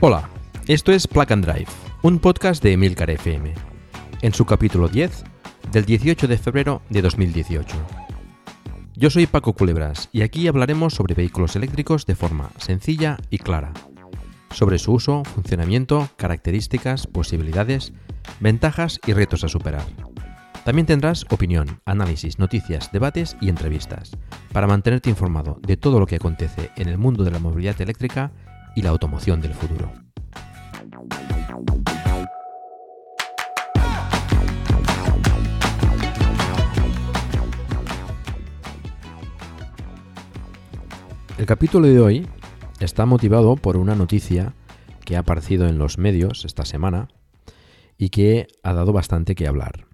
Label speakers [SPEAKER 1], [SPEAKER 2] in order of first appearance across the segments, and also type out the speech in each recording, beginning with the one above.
[SPEAKER 1] Hola, esto es Plug and Drive, un podcast de Emilcar FM, en su capítulo 10 del 18 de febrero de 2018. Yo soy Paco Culebras y aquí hablaremos sobre vehículos eléctricos de forma sencilla y clara, sobre su uso, funcionamiento, características, posibilidades, ventajas y retos a superar. También tendrás opinión, análisis, noticias, debates y entrevistas, para mantenerte informado de todo lo que acontece en el mundo de la movilidad eléctrica y la automoción del futuro. El capítulo de hoy está motivado por una noticia que ha aparecido en los medios esta semana y que ha dado bastante que hablar.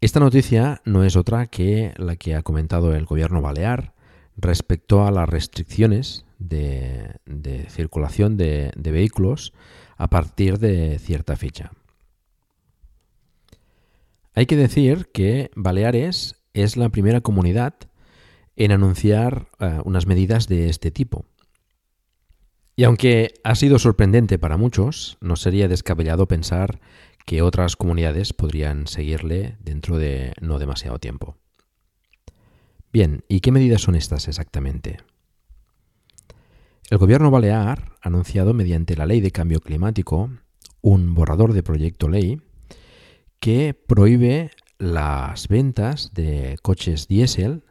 [SPEAKER 1] Esta noticia no es otra que la que ha comentado el gobierno balear respecto a las restricciones de, circulación de, vehículos a partir de cierta fecha. Hay que decir que Baleares es la primera comunidad en anunciar eh, unas medidas de este tipo. Y aunque ha sido sorprendente para muchos, no sería descabellado pensar que otras comunidades podrían seguirle dentro de no demasiado tiempo. Bien, ¿y qué medidas son estas exactamente? El gobierno balear ha anunciado mediante la ley de cambio climático un borrador de proyecto ley que prohíbe las ventas de coches diésel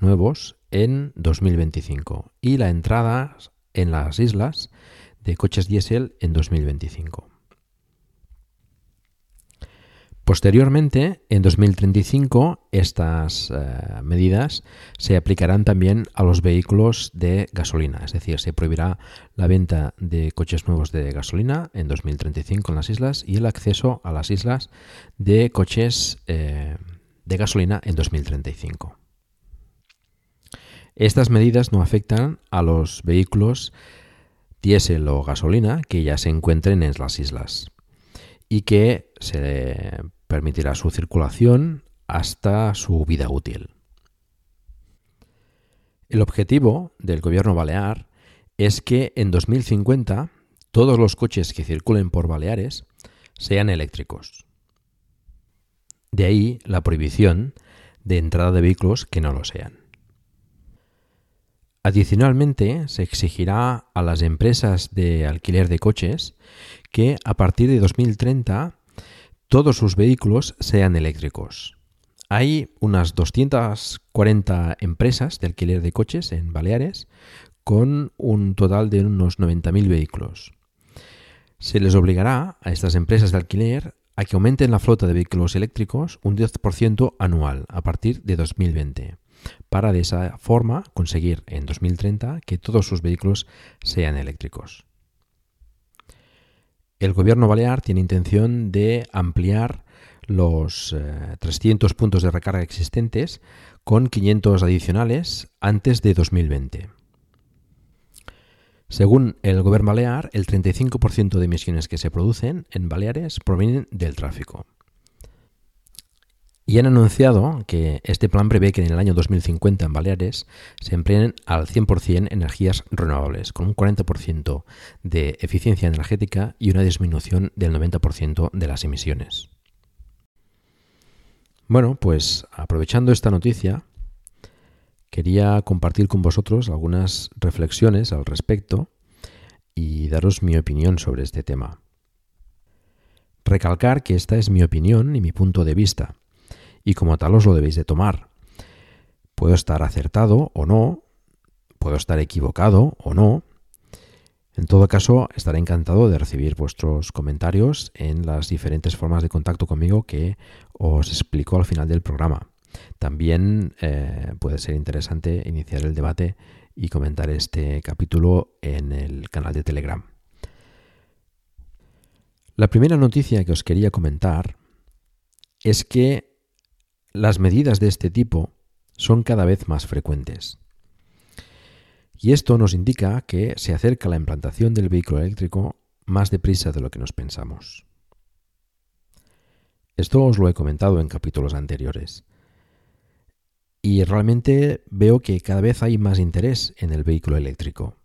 [SPEAKER 1] nuevos en 2025 y la entrada en las islas de coches diésel en 2025. Posteriormente, en 2035, estas eh, medidas se aplicarán también a los vehículos de gasolina, es decir, se prohibirá la venta de coches nuevos de gasolina en 2035 en las islas y el acceso a las islas de coches eh, de gasolina en 2035. Estas medidas no afectan a los vehículos diésel o gasolina que ya se encuentren en las islas y que se permitirá su circulación hasta su vida útil. El objetivo del gobierno balear es que en 2050 todos los coches que circulen por Baleares sean eléctricos. De ahí la prohibición de entrada de vehículos que no lo sean. Adicionalmente, se exigirá a las empresas de alquiler de coches que a partir de 2030 todos sus vehículos sean eléctricos. Hay unas 240 empresas de alquiler de coches en Baleares con un total de unos 90.000 vehículos. Se les obligará a estas empresas de alquiler a que aumenten la flota de vehículos eléctricos un 10% anual a partir de 2020 para de esa forma conseguir en 2030 que todos sus vehículos sean eléctricos. El gobierno balear tiene intención de ampliar los 300 eh, puntos de recarga existentes con 500 adicionales antes de 2020. Según el gobierno balear, el 35% de emisiones que se producen en Baleares provienen del tráfico. Y han anunciado que este plan prevé que en el año 2050 en Baleares se empleen al 100% energías renovables, con un 40% de eficiencia energética y una disminución del 90% de las emisiones. Bueno, pues aprovechando esta noticia, quería compartir con vosotros algunas reflexiones al respecto y daros mi opinión sobre este tema. Recalcar que esta es mi opinión y mi punto de vista y como tal os lo debéis de tomar. Puedo estar acertado o no, puedo estar equivocado o no. En todo caso, estaré encantado de recibir vuestros comentarios en las diferentes formas de contacto conmigo que os explico al final del programa. También eh, puede ser interesante iniciar el debate y comentar este capítulo en el canal de Telegram. La primera noticia que os quería comentar es que las medidas de este tipo son cada vez más frecuentes. Y esto nos indica que se acerca la implantación del vehículo eléctrico más deprisa de lo que nos pensamos. Esto os lo he comentado en capítulos anteriores. Y realmente veo que cada vez hay más interés en el vehículo eléctrico.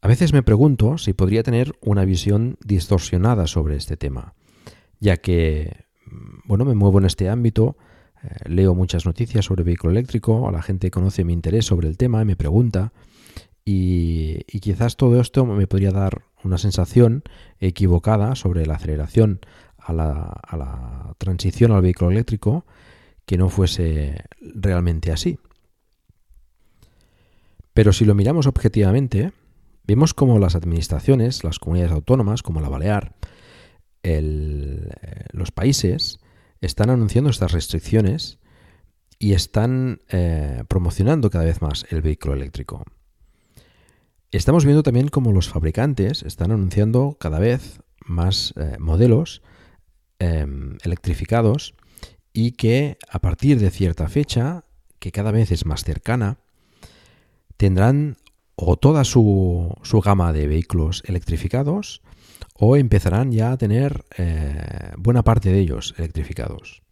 [SPEAKER 1] A veces me pregunto si podría tener una visión distorsionada sobre este tema, ya que, bueno, me muevo en este ámbito, eh, leo muchas noticias sobre vehículo eléctrico, la gente conoce mi interés sobre el tema y me pregunta, y, quizás todo esto me podría dar una sensación equivocada sobre la aceleración a la, transición al vehículo eléctrico que no fuese realmente así. Pero si lo miramos objetivamente, vemos como las administraciones, las comunidades autónomas, como la Balear, eh, los países, están anunciando estas restricciones y están eh, promocionando cada vez más el vehículo eléctrico. Estamos viendo también como los fabricantes están anunciando cada vez más eh, modelos em, electrificados y que a partir de cierta fecha, que cada vez es más cercana, tendrán o toda su, su gama de vehículos electrificados o empezarán ya a tener eh, buena parte de ellos electrificados.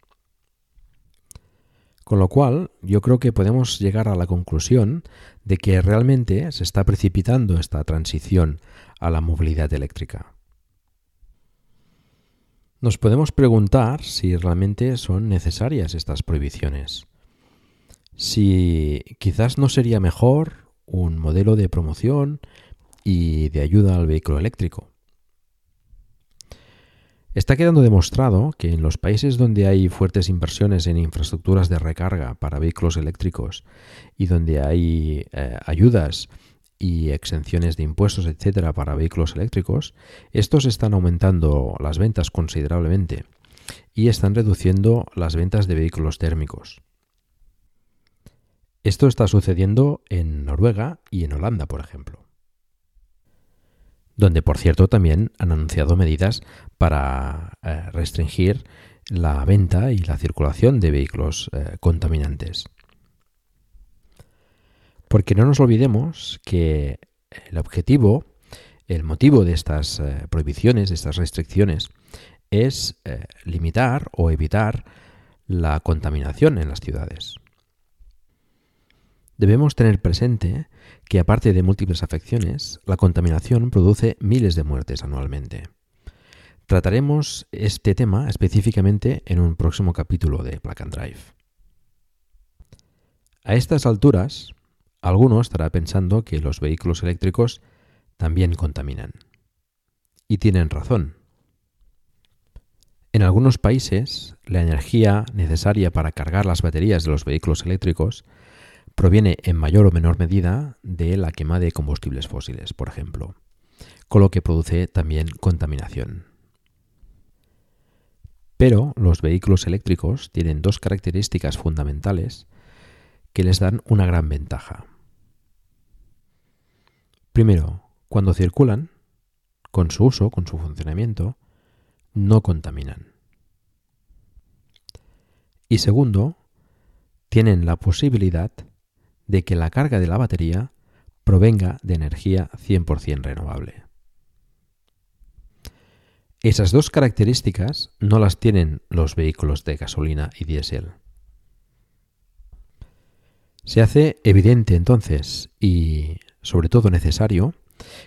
[SPEAKER 1] Con lo cual, yo creo que podemos llegar a la conclusión de que realmente se está precipitando esta transición a la movilidad eléctrica. Nos podemos preguntar si realmente son necesarias estas prohibiciones. Si quizás no sería mejor un modelo de promoción y de ayuda al vehículo eléctrico. Está quedando demostrado que en los países donde hay fuertes inversiones en infraestructuras de recarga para vehículos eléctricos y donde hay eh, ayudas y exenciones de impuestos, etcétera, para vehículos eléctricos, estos están aumentando las ventas considerablemente y están reduciendo las ventas de vehículos térmicos. Esto está sucediendo en Noruega y en Holanda, por ejemplo donde por cierto también han anunciado medidas para eh, restringir la venta y la circulación de vehículos eh, contaminantes. Porque no nos olvidemos que el objetivo, el motivo de estas eh, prohibiciones, de estas restricciones, es limitar o evitar la contaminación en las ciudades. Debemos tener presente que aparte de múltiples afecciones, la contaminación produce miles de muertes anualmente. Trataremos este tema específicamente en un próximo capítulo de Plug and Drive. A estas alturas, alguno estará pensando que los vehículos eléctricos también contaminan. Y tienen razón. En algunos países, la energía necesaria para cargar las baterías de los vehículos eléctricos proviene en mayor o menor medida de la quema de combustibles fósiles, por ejemplo, con lo que produce también contaminación. Pero los vehículos eléctricos tienen dos características fundamentales que les dan una gran ventaja. Primero, cuando circulan, con su uso, con su funcionamiento, no contaminan. Y segundo, tienen la posibilidad de que la carga de la batería provenga de energía 100% renovable. Esas dos características no las tienen los vehículos de gasolina y diésel. Se hace evidente entonces y sobre todo necesario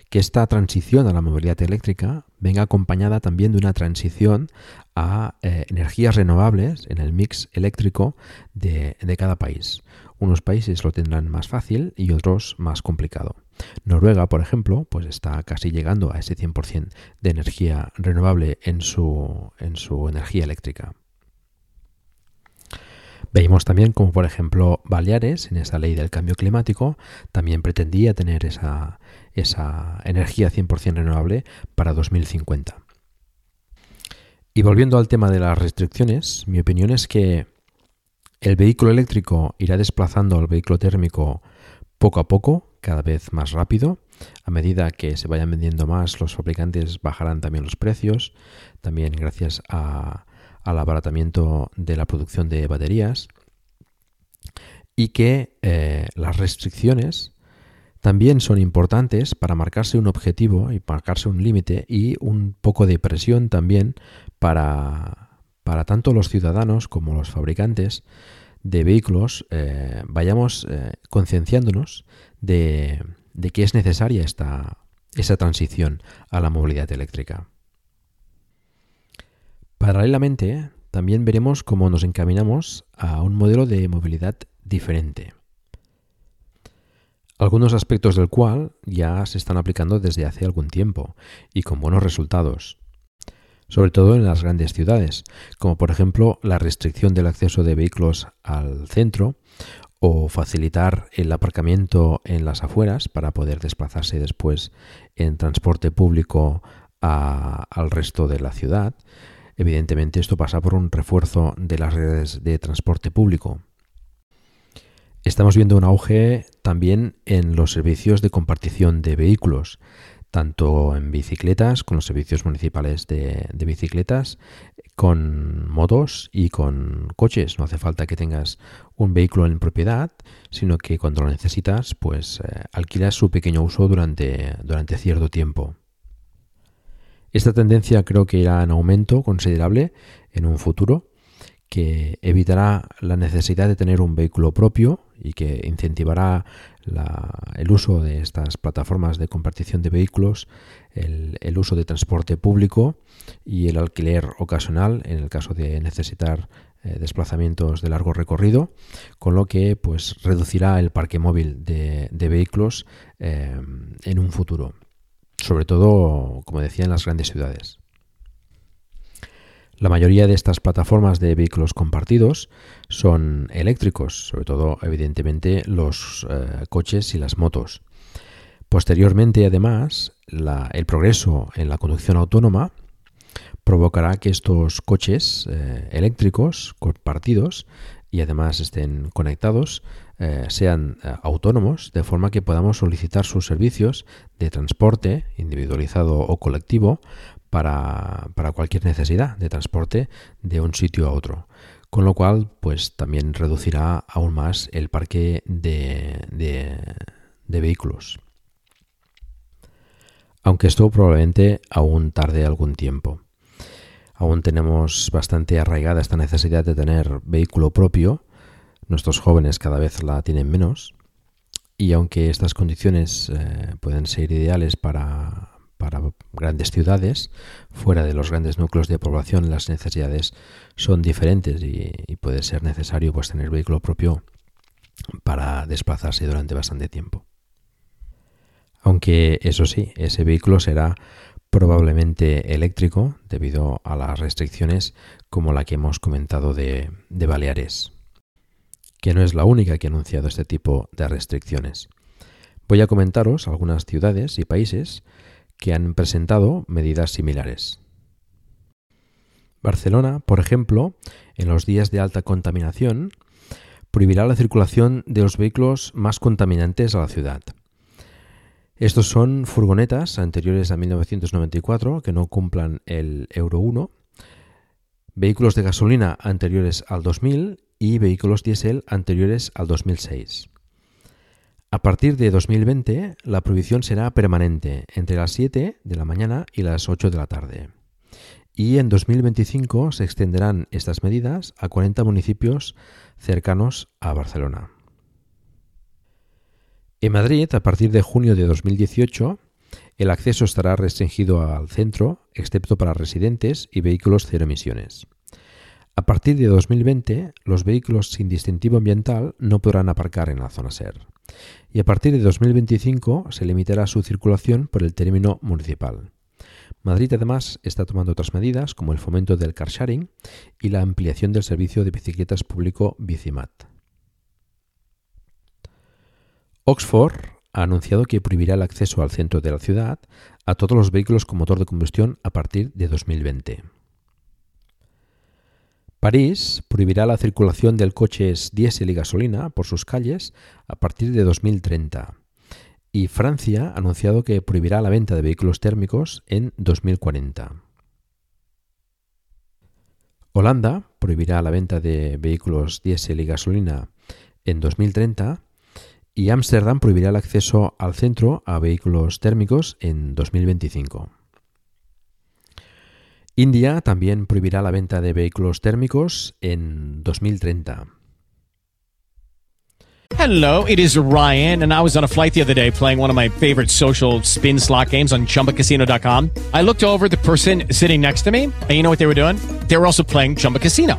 [SPEAKER 1] que esta transición a la movilidad eléctrica venga acompañada también de una transición a eh, energías renovables en el mix eléctrico de, de cada país. Unos países lo tendrán más fácil y otros más complicado. Noruega, por ejemplo, pues está casi llegando a ese 100% de energía renovable en su, en su energía eléctrica. Veimos también como, por ejemplo, Baleares, en esa ley del cambio climático, también pretendía tener esa, esa energía 100% renovable para 2050. Y volviendo al tema de las restricciones, mi opinión es que el vehículo eléctrico irá desplazando al vehículo térmico poco a poco, cada vez más rápido. A medida que se vayan vendiendo más, los fabricantes bajarán también los precios, también gracias al abaratamiento de la producción de baterías. Y que eh, las restricciones también son importantes para marcarse un objetivo y marcarse un límite y un poco de presión también para, para tanto los ciudadanos como los fabricantes de vehículos eh, vayamos eh, concienciándonos de, que es necesaria esta, esa transición a la movilidad eléctrica. Paralelamente, también veremos cómo nos encaminamos a un modelo de movilidad diferente algunos aspectos del cual ya se están aplicando desde hace algún tiempo y con buenos resultados, sobre todo en las grandes ciudades, como por ejemplo la restricción del acceso de vehículos al centro o facilitar el aparcamiento en las afueras para poder desplazarse después en transporte público al resto de la ciudad. Evidentemente esto pasa por un refuerzo de las redes de transporte público, Estamos viendo un auge también en los servicios de compartición de vehículos, tanto en bicicletas, con los servicios municipales de, bicicletas, con motos y con coches. No hace falta que tengas un vehículo en propiedad, sino que cuando lo necesitas, pues eh, alquilas su pequeño uso durante, durante cierto tiempo. Esta tendencia creo que irá en aumento considerable en un futuro que evitará la necesidad de tener un vehículo propio y que incentivará el uso de estas plataformas de compartición de vehículos, el, uso de transporte público y el alquiler ocasional en el caso de necesitar eh, desplazamientos de largo recorrido, con lo que pues reducirá el parque móvil de, vehículos eh, en un futuro, sobre todo, como decía, en las grandes ciudades. La mayoría de estas plataformas de vehículos compartidos son eléctricos, sobre todo evidentemente los eh, coches y las motos. Posteriormente, además, el progreso en la conducción autónoma provocará que estos coches eh, eléctricos compartidos y además estén conectados eh, sean autónomos, de forma que podamos solicitar sus servicios de transporte individualizado o colectivo para, cualquier necesidad de transporte de un sitio a otro. Con lo cual, pues también reducirá aún más el parque de, vehículos. Aunque esto probablemente aún tarde algún tiempo. Aún tenemos bastante arraigada esta necesidad de tener vehículo propio. Nuestros jóvenes cada vez la tienen menos. Y aunque estas condiciones eh, pueden ser ideales para, para grandes ciudades, fuera de los grandes núcleos de población las necesidades son diferentes y, puede ser necesario pues tener vehículo propio para desplazarse durante bastante tiempo. Aunque eso sí, ese vehículo será probablemente eléctrico debido a las restricciones como la que hemos comentado de, de Baleares, que no es la única que ha anunciado este tipo de restricciones. Voy a comentaros algunas ciudades y países que han presentado medidas similares. Barcelona, por ejemplo, en los días de alta contaminación, prohibirá la circulación de los vehículos más contaminantes a la ciudad. Estos son furgonetas anteriores a 1994 que no cumplan el Euro 1, vehículos de gasolina anteriores al 2000 y vehículos diésel anteriores al 2006. A partir de 2020, la prohibición será permanente entre las 7 de la mañana y las 8 de la tarde. Y en 2025 se extenderán estas medidas a 40 municipios cercanos a Barcelona. En Madrid, a partir de junio de 2018, el acceso estará restringido al centro, excepto para residentes y vehículos cero emisiones. A partir de 2020, los vehículos sin distintivo ambiental no podrán aparcar en la zona SER y a partir de 2025 se limitará su circulación por el término municipal. Madrid además está tomando otras medidas como el fomento del car sharing y la ampliación del servicio de bicicletas público Bicimat. Oxford ha anunciado que prohibirá el acceso al centro de la ciudad a todos los vehículos con motor de combustión a partir de 2020. París prohibirá la circulación de coches diésel y gasolina por sus calles a partir de 2030. Y Francia ha anunciado que prohibirá la venta de vehículos térmicos en 2040. Holanda prohibirá la venta de vehículos diésel y gasolina en 2030 y Ámsterdam prohibirá el acceso al centro a vehículos térmicos en 2025. India también prohibirá la venta de vehículos térmicos en 2030.
[SPEAKER 2] Hello, it is Ryan, and I was on a flight the other day playing one of my favorite social spin slot games on chumbacasino.com. I looked over the person sitting next to me, and you know what they were doing? They were also playing Chumba Casino.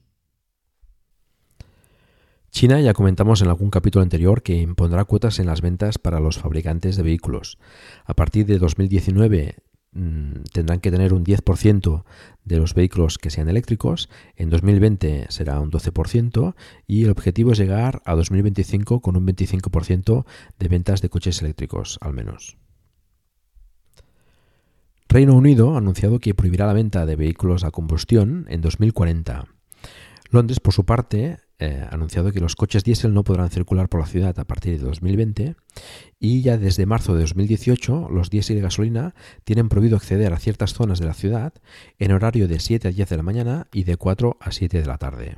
[SPEAKER 1] China ya comentamos en algún capítulo anterior que impondrá cuotas en las ventas para los fabricantes de vehículos. A partir de 2019 mm, tendrán que tener un 10% de los vehículos que sean eléctricos, en 2020 será un 12% y el objetivo es llegar a 2025 con un 25% de ventas de coches eléctricos al menos. Reino Unido ha anunciado que prohibirá la venta de vehículos a combustión en 2040. Londres, por su parte, eh, anunciado que los coches diésel no podrán circular por la ciudad a partir de 2020 y ya desde marzo de 2018 los diésel y gasolina tienen prohibido acceder a ciertas zonas de la ciudad en horario de 7 a 10 de la mañana y de 4 a 7 de la tarde.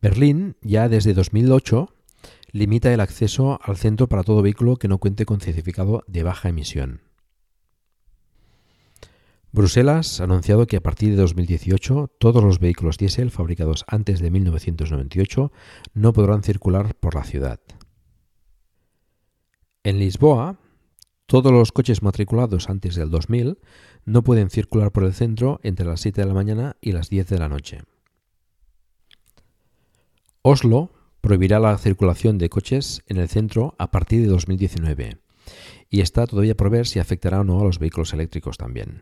[SPEAKER 1] Berlín ya desde 2008 limita el acceso al centro para todo vehículo que no cuente con certificado de baja emisión. Bruselas ha anunciado que a partir de 2018 todos los vehículos diésel fabricados antes de 1998 no podrán circular por la ciudad. En Lisboa, todos los coches matriculados antes del 2000 no pueden circular por el centro entre las 7 de la mañana y las 10 de la noche. Oslo prohibirá la circulación de coches en el centro a partir de 2019 y está todavía por ver si afectará o no a los vehículos eléctricos también.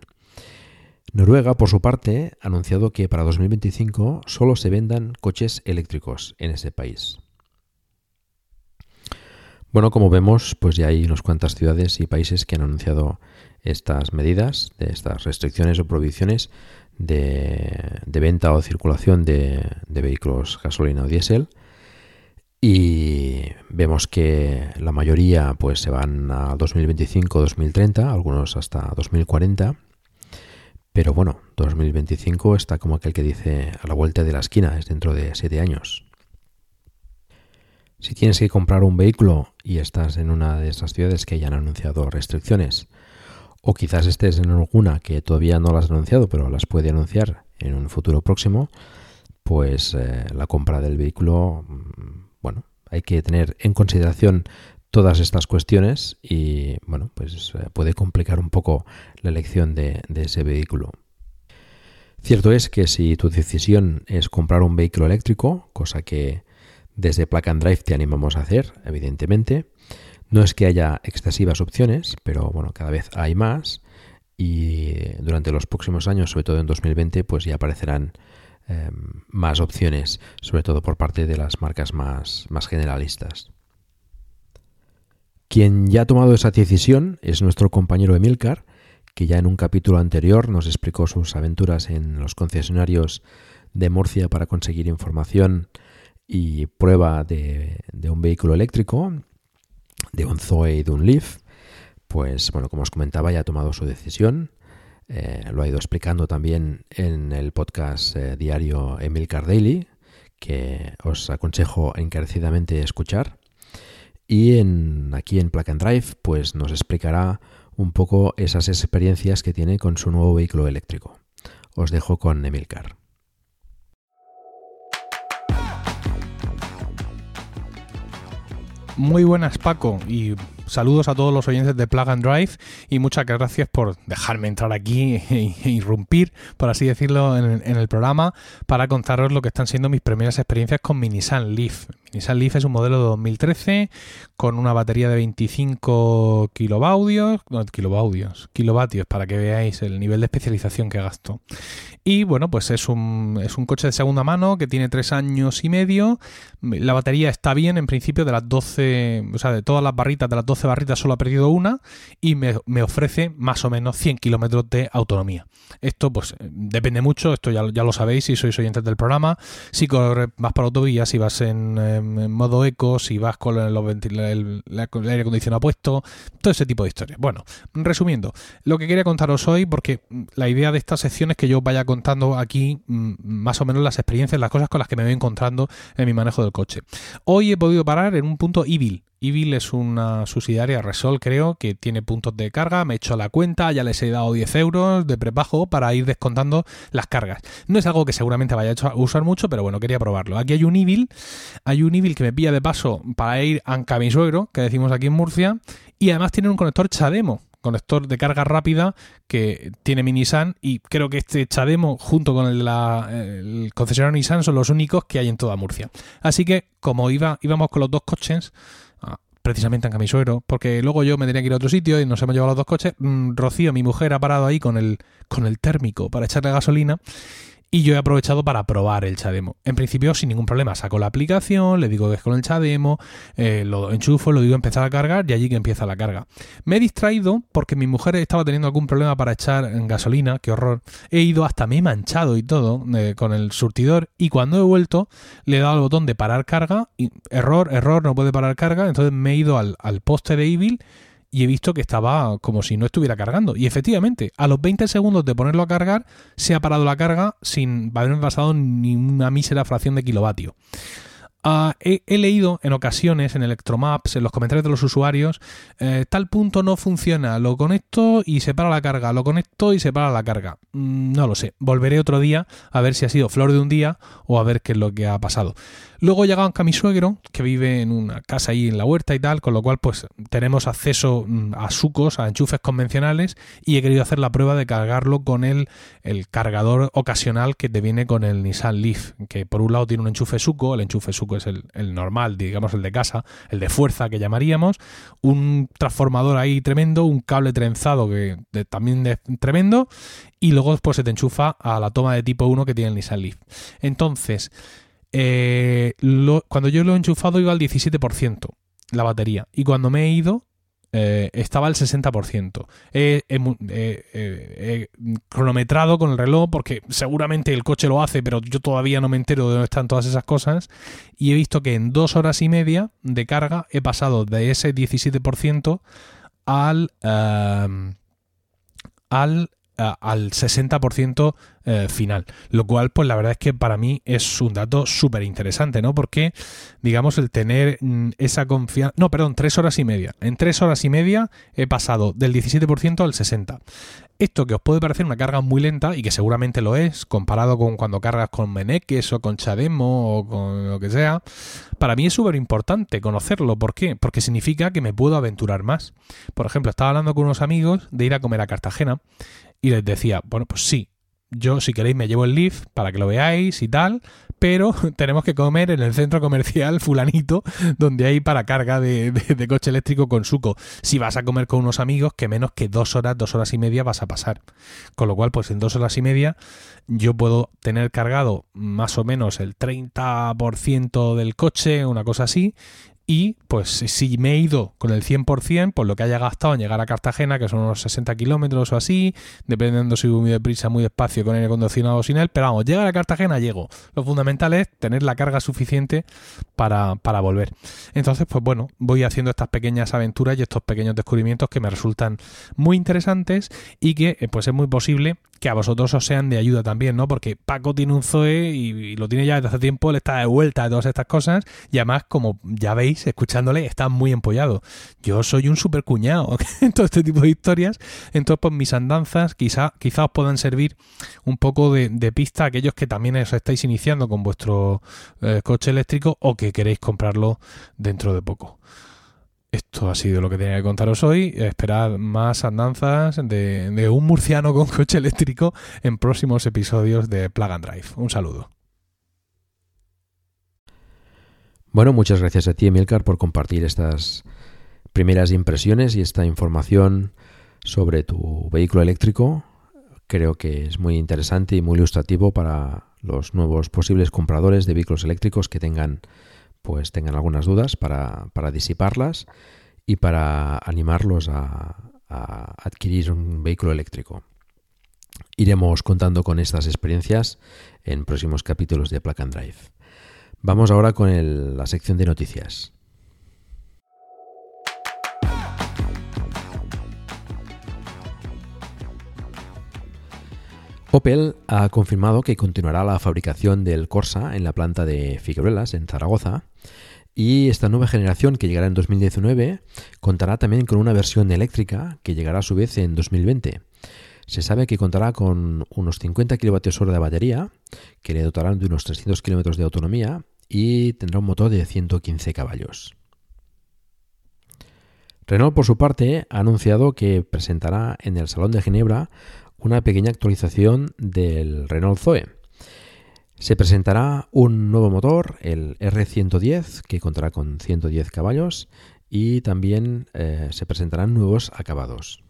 [SPEAKER 1] Noruega, por su parte, ha anunciado que para 2025 solo se vendan coches eléctricos en ese país. Bueno, como vemos, pues ya hay unas cuantas ciudades y países que han anunciado estas medidas, de estas restricciones o prohibiciones de, venta o circulación de, de vehículos gasolina o diésel. Y vemos que la mayoría pues se van a 2025-2030, algunos hasta 2040 pero bueno, 2025 está como aquel que dice a la vuelta de la esquina, es dentro de siete años. Si tienes que comprar un vehículo y estás en una de esas ciudades que hayan anunciado restricciones, o quizás estés en alguna que todavía no las ha anunciado, pero las puede anunciar en un futuro próximo, pues eh, la compra del vehículo, mm, bueno, hay que tener en consideración todas estas cuestiones y bueno, pues eh, puede complicar un poco la elección de, ese vehículo. Cierto es que si tu decisión es comprar un vehículo eléctrico, cosa que desde Plug and Drive te animamos a hacer, evidentemente, no es que haya excesivas opciones, pero bueno, cada vez hay más y durante los próximos años, sobre todo en 2020, pues ya aparecerán em, más opciones, sobre todo por parte de las marcas más, más generalistas. Quien ya ha tomado esa decisión es nuestro compañero Emilcar, que ya en un capítulo anterior nos explicó sus aventuras en los concesionarios de Murcia para conseguir información y prueba de, un vehículo eléctrico, de un Zoe y de un Leaf. Pues bueno, como os comentaba, ya ha tomado su decisión. Eh, lo ha ido explicando también en el podcast eh, diario Emilcar Daily, que os aconsejo encarecidamente escuchar y aquí en Plug and Drive pues nos explicará un poco esas experiencias que tiene con su nuevo vehículo eléctrico. Os dejo con Emilcar.
[SPEAKER 3] Muy buenas Paco y saludos a todos los oyentes de Plug and Drive y muchas gracias por dejarme entrar aquí e irrumpir, por así decirlo, en, el programa para contaros lo que están siendo mis primeras experiencias con mi Nissan Leaf. Mi Nissan Leaf es un modelo de 2013 con una batería de 25 kilovatios, no, kilovatios, kilovatios para que veáis el nivel de especialización que gasto. Y bueno, pues es un, es un coche de segunda mano que tiene tres años y medio. La batería está bien en principio de las 12 o sea, de todas las barritas, de las 12 barritas solo ha perdido una y me, ofrece más o menos 100 kilómetros de autonomía. Esto pues depende mucho, esto ya, ya, lo sabéis si sois oyentes del programa, si corres, vas por autovía, si vas en, modo eco, si vas con el, el, aire acondicionado puesto, todo ese tipo de historias. Bueno, resumiendo, lo que quería contaros hoy, porque la idea de esta sección es que yo vaya contando aquí mm, más o menos las experiencias, las cosas con las que me voy encontrando en mi manejo del coche. Hoy he podido parar en un punto Evil. Evil es una subsidiaria Resol, creo, que tiene puntos de carga. Me he hecho la cuenta, ya les he dado 10 euros de prepago para ir descontando las cargas. No es algo que seguramente vaya a usar mucho, pero bueno, quería probarlo. Aquí hay un Evil, hay un Evil que me pilla de paso para ir a mi suegro, que decimos aquí en Murcia, y además tiene un conector Chademo, conector de carga rápida que tiene mi Nissan y creo que este Chademo junto con el, la, concesionario Nissan son los únicos que hay en toda Murcia. Así que como iba, íbamos con los dos coches, precisamente en Camisuero, porque luego yo me tenía que ir a otro sitio y nos hemos llevado los dos coches, mm, Rocío, mi mujer, ha parado ahí con el, con el térmico para echarle gasolina y yo he aprovechado para probar el Chademo. En principio, sin ningún problema, saco la aplicación, le digo que es con el Chademo, eh, lo enchufo, lo digo empezar a cargar y allí que empieza la carga. Me he distraído porque mi mujer estaba teniendo algún problema para echar gasolina, qué horror. He ido hasta me he manchado y todo eh, con el surtidor y cuando he vuelto le he dado al botón de parar carga y error, error, no puede parar carga, entonces me he ido al, al poste de Evil y he visto que estaba como si no estuviera cargando. Y efectivamente, a los 20 segundos de ponerlo a cargar, se ha parado la carga sin haberme pasado ni una mísera fracción de kilovatio. Ah, he, leído en ocasiones en Electromaps, en los comentarios de los usuarios, eh, tal punto no funciona, lo conecto y se para la carga, lo conecto y se para la carga. Mm, no lo sé, volveré otro día a ver si ha sido flor de un día o a ver qué es lo que ha pasado. Luego llega a mi suegro, que vive en una casa ahí en la huerta y tal, con lo cual pues tenemos acceso mm, a sucos, a enchufes convencionales y he querido hacer la prueba de cargarlo con el, el cargador ocasional que te viene con el Nissan Leaf, que por un lado tiene un enchufe suco, el enchufe suco es el, normal, digamos el de casa, el de fuerza que llamaríamos, un transformador ahí tremendo, un cable trenzado que también de, tremendo y luego pues se te enchufa a la toma de tipo 1 que tiene el Nissan Leaf. Entonces, eh, cuando yo lo he enchufado iba al 17% la batería. Y cuando me he ido, eh, estaba al 60%. He, cronometrado con el reloj porque seguramente el coche lo hace, pero yo todavía no me entero de dónde están todas esas cosas. Y he visto que en dos horas y media de carga he pasado de ese 17% al, eh, al al 60% eh, final. Lo cual, pues la verdad es que para mí es un dato súper interesante, ¿no? Porque, digamos, el tener mm, esa confianza... No, perdón, tres horas y media. En tres horas y media he pasado del 17% al 60%. Esto que os puede parecer una carga muy lenta y que seguramente lo es, comparado con cuando cargas con Meneques o con Chademo o con lo que sea, para mí es súper importante conocerlo. ¿Por qué? Porque significa que me puedo aventurar más. Por ejemplo, estaba hablando con unos amigos de ir a comer a Cartagena y les decía, bueno, pues sí, yo si queréis me llevo el lift para que lo veáis y tal, pero tenemos que comer en el centro comercial fulanito donde hay para carga de, coche eléctrico con suco. Si vas a comer con unos amigos, que menos que dos horas, dos horas y media vas a pasar. Con lo cual, pues en dos horas y media yo puedo tener cargado más o menos el 30% del coche, una cosa así, y pues si me he ido con el 100%, pues lo que haya gastado en llegar a Cartagena, que son unos 60 kilómetros o así, dependiendo si voy muy deprisa, muy despacio, con aire acondicionado o sin él, pero vamos, llegar a Cartagena llego. Lo fundamental es tener la carga suficiente para, para volver. Entonces, pues bueno, voy haciendo estas pequeñas aventuras y estos pequeños descubrimientos que me resultan muy interesantes y que eh, pues es muy posible que a vosotros os sean de ayuda también, ¿no? Porque Paco tiene un Zoe y, lo tiene ya desde hace tiempo, le está de vuelta a todas estas cosas y además, como ya veis, escuchándole, está muy empollado. Yo soy un super cuñado en todo este tipo de historias, entonces pues mis andanzas quizá, quizá os puedan servir un poco de, pista a aquellos que también os estáis iniciando con vuestro eh, coche eléctrico o que queréis comprarlo dentro de poco. Esto ha sido lo que tenía que contaros hoy. Esperad más andanzas de, un murciano con coche eléctrico en próximos episodios de Plug and Drive. Un saludo.
[SPEAKER 1] Bueno, muchas gracias a ti, Emilcar, por compartir estas primeras impresiones y esta información sobre tu vehículo eléctrico. Creo que es muy interesante y muy ilustrativo para los nuevos posibles compradores de vehículos eléctricos que tengan pues tengan algunas dudas para, disiparlas y para animarlos a, adquirir un vehículo eléctrico. Iremos contando con estas experiencias en próximos capítulos de Plug Drive. Vamos ahora con la sección de noticias. Opel ha confirmado que continuará la fabricación del Corsa en la planta de Figueruelas, en Zaragoza, y esta nueva generación que llegará en 2019 contará también con una versión eléctrica que llegará a su vez en 2020. Se sabe que contará con unos 50 kWh de batería, que le dotarán de unos 300 km de autonomía y tendrá un motor de 115 caballos. Renault, por su parte, ha anunciado que presentará en el Salón de Ginebra una pequeña actualización del Renault Zoe. Se presentará un nuevo motor, el R110, que contará con 110 caballos y también eh, se presentarán nuevos acabados.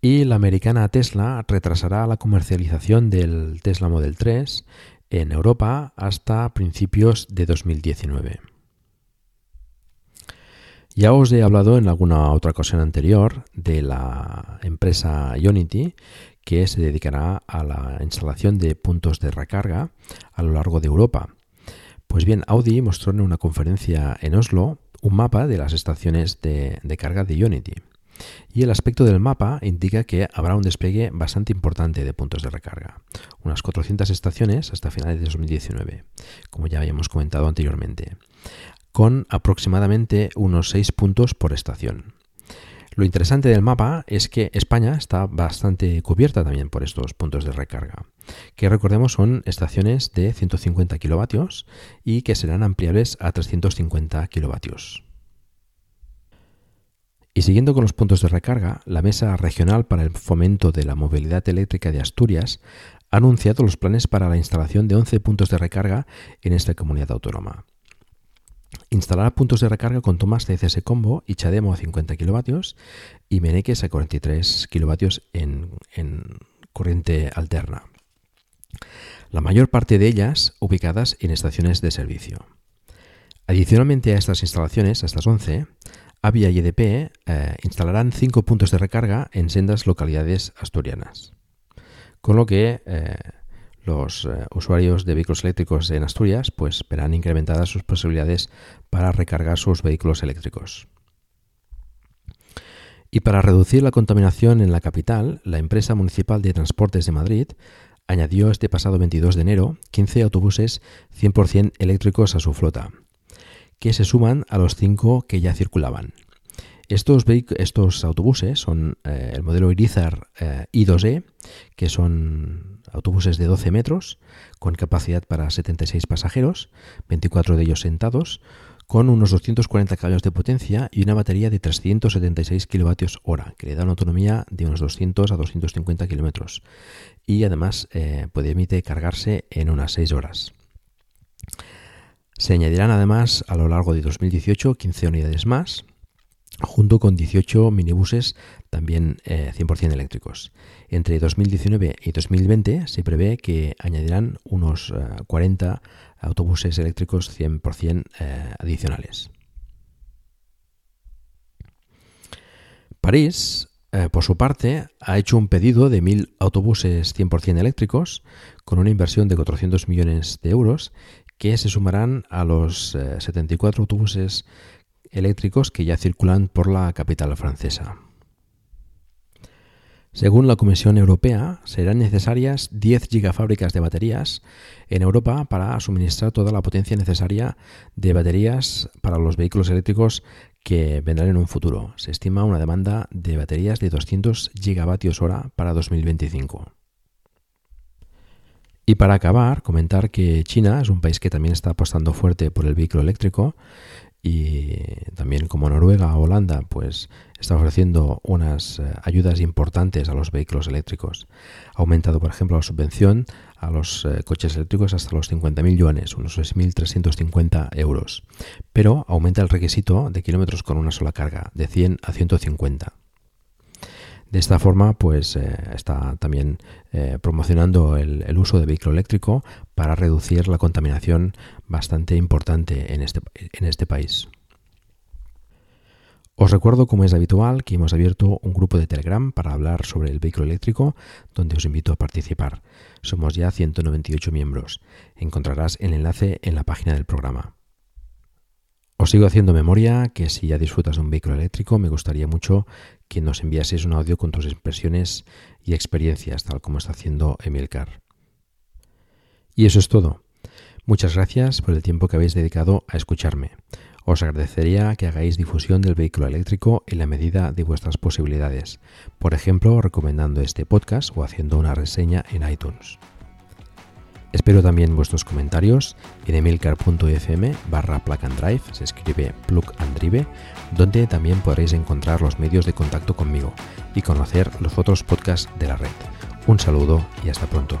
[SPEAKER 1] Y la americana Tesla retrasará la comercialización del Tesla Model 3 en Europa hasta principios de 2019. Ya os he hablado en alguna otra ocasión anterior de la empresa Unity que se dedicará a la instalación de puntos de recarga a lo largo de Europa. Pues bien, Audi mostró en una conferencia en Oslo un mapa de las estaciones de, carga de Unity. Y el aspecto del mapa indica que habrá un despliegue bastante importante de puntos de recarga, unas 400 estaciones hasta finales de 2019, como ya habíamos comentado anteriormente con aproximadamente unos 6 puntos por estación. Lo interesante del mapa es que España está bastante cubierta también por estos puntos de recarga, que recordemos son estaciones de 150 kilovatios y que serán ampliables a 350 kilovatios. Y siguiendo con los puntos de recarga, la Mesa Regional para el Fomento de la Movilidad Eléctrica de Asturias ha anunciado los planes para la instalación de 11 puntos de recarga en esta comunidad autónoma. Instalará puntos de recarga con tomas CCS Combo y Chademo a 50 kW y Meneques a 43 kW en, en corriente alterna. La mayor parte de ellas ubicadas en estaciones de servicio. Adicionalmente a estas instalaciones, a estas 11, Avia y EDP eh, instalarán 5 puntos de recarga en sendas localidades asturianas. Con lo que eh, los eh, usuarios de vehículos eléctricos en Asturias pues verán incrementadas sus posibilidades para recargar sus vehículos eléctricos. Y para reducir la contaminación en la capital, la empresa municipal de transportes de Madrid añadió este pasado 22 de enero 15 autobuses 100% eléctricos a su flota, que se suman a los 5 que ya circulaban. Estos, estos autobuses son eh, el modelo Irizar eh, I2E, que son autobuses de 12 metros, con capacidad para 76 pasajeros, 24 de ellos sentados, con unos 240 caballos de potencia y una batería de 376 kWh, que le da una autonomía de unos 200 a 250 kilómetros. Y además eh, puede emite cargarse en unas 6 horas. Se añadirán además a lo largo de 2018 15 unidades más, junto con 18 minibuses también 100% eh, eléctricos. Entre 2019 y 2020 se prevé que añadirán unos 40 eh, autobuses eléctricos 100% eh, adicionales. París, por su parte, ha hecho un pedido de 1.000 autobuses 100% eléctricos con una inversión de 400 millones de euros que se sumarán a los 74 autobuses eléctricos que ya circulan por la capital francesa. Según la Comisión Europea, serán necesarias 10 gigafábricas de baterías en Europa para suministrar toda la potencia necesaria de baterías para los vehículos eléctricos que vendrán en un futuro. Se estima una demanda de baterías de 200 gigavatios hora para 2025. Y para acabar, comentar que China es un país que también está apostando fuerte por el vehículo eléctrico y también como Noruega o Holanda, pues está ofreciendo unas eh, ayudas importantes a los vehículos eléctricos. Ha aumentado, por ejemplo, la subvención a los eh, coches eléctricos hasta los 50.000 yuanes, unos 6.350 euros. Pero aumenta el requisito de kilómetros con una sola carga, de 100 a 150. De esta forma, pues eh, está también promocionando el, el, uso de vehículo eléctrico para reducir la contaminación bastante importante en este, en este país. Os recuerdo, como es habitual, que hemos abierto un grupo de Telegram para hablar sobre el vehículo eléctrico, donde os invito a participar. Somos ya 198 miembros. Encontrarás el enlace en la página del programa. Os sigo haciendo memoria que si ya disfrutas de un vehículo eléctrico, me gustaría mucho que nos enviases un audio con tus impresiones y experiencias, tal como está haciendo Emilcar. Y eso es todo. Muchas gracias por el tiempo que habéis dedicado a escucharme. Os agradecería que hagáis difusión del vehículo eléctrico en la medida de vuestras posibilidades, por ejemplo, recomendando este podcast o haciendo una reseña en iTunes. Espero también vuestros comentarios en emilcar.fm barra plug and drive, se escribe plug and drive, donde también podréis encontrar los medios de contacto conmigo y conocer los otros podcasts de la red. Un saludo y hasta pronto.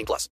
[SPEAKER 4] 18 plus.